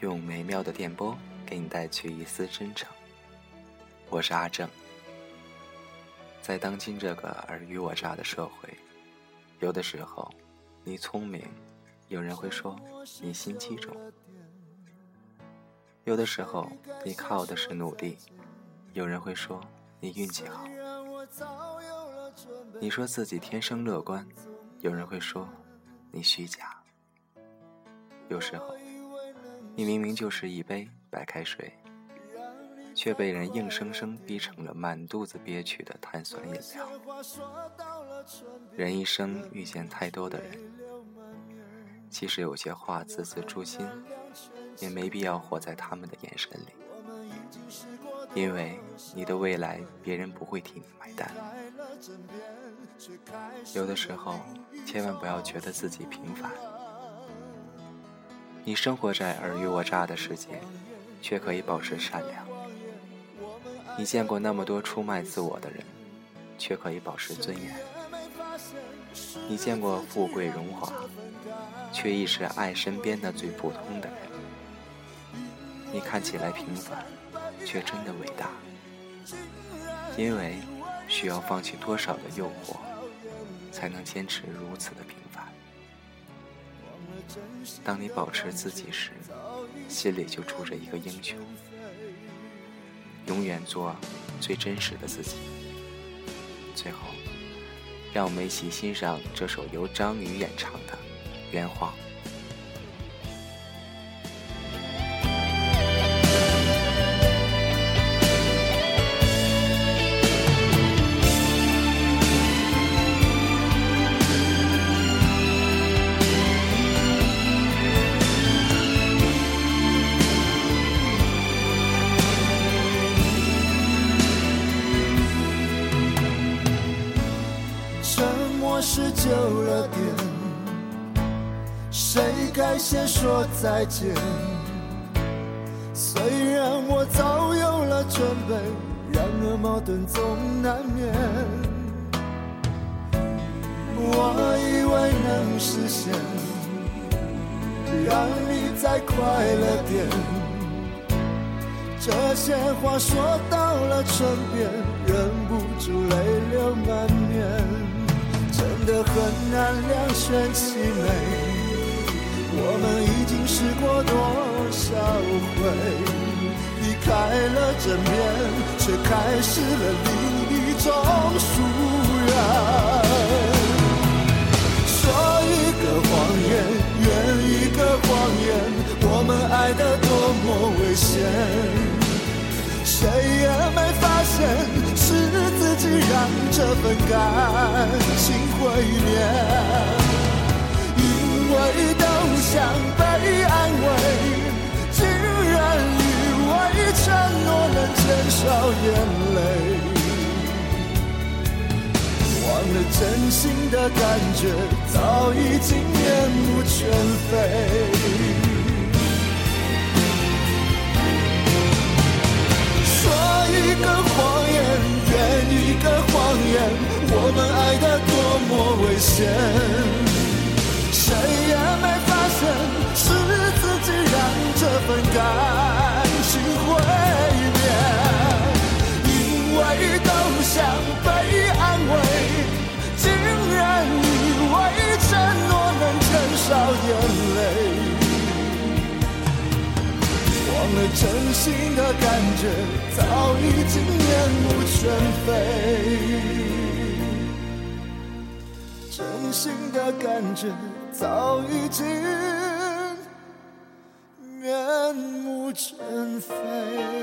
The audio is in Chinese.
用美妙的电波给你带去一丝真诚。我是阿正。在当今这个尔虞我诈的社会，有的时候你聪明，有人会说你心机重；有的时候你靠的是努力，有人会说你运气好。你说自己天生乐观，有人会说你虚假。有时候，你明明就是一杯白开水，却被人硬生生逼成了满肚子憋屈的碳酸饮料。人一生遇见太多的人，其实有些话字字诛心，也没必要活在他们的眼神里。因为你的未来，别人不会替你买单。有的时候，千万不要觉得自己平凡。你生活在尔虞我诈的世界，却可以保持善良。你见过那么多出卖自我的人，却可以保持尊严。你见过富贵荣华，却亦是爱身边的最普通的人。你看起来平凡。却真的伟大，因为需要放弃多少的诱惑，才能坚持如此的平凡。当你保持自己时，心里就住着一个英雄。永远做最真实的自己。最后，让我们一起欣赏这首由张宇演唱的《圆谎沉默》。是旧了点，谁该先说再见？虽然我早有了准备，然而矛盾总难免。我以为能实现，让你再快乐点。这些话说到了唇边，忍难两全其美，我们已经试过多少回，离开了枕边，却开始了另一种疏远。说一个谎言，圆一个谎言，我们爱得多么危险。谁，让这份感情毁灭。因为都想被安慰，竟然以为承诺能减少眼泪，忘了真心的感觉早已经面目全非。多么危险，谁也没发现是自己让这份感情毁灭。因为都想被安慰，竟然以为承诺能减少眼泪。忘了真心的感觉，早已经面目全非。心的感觉，早已经面目全非。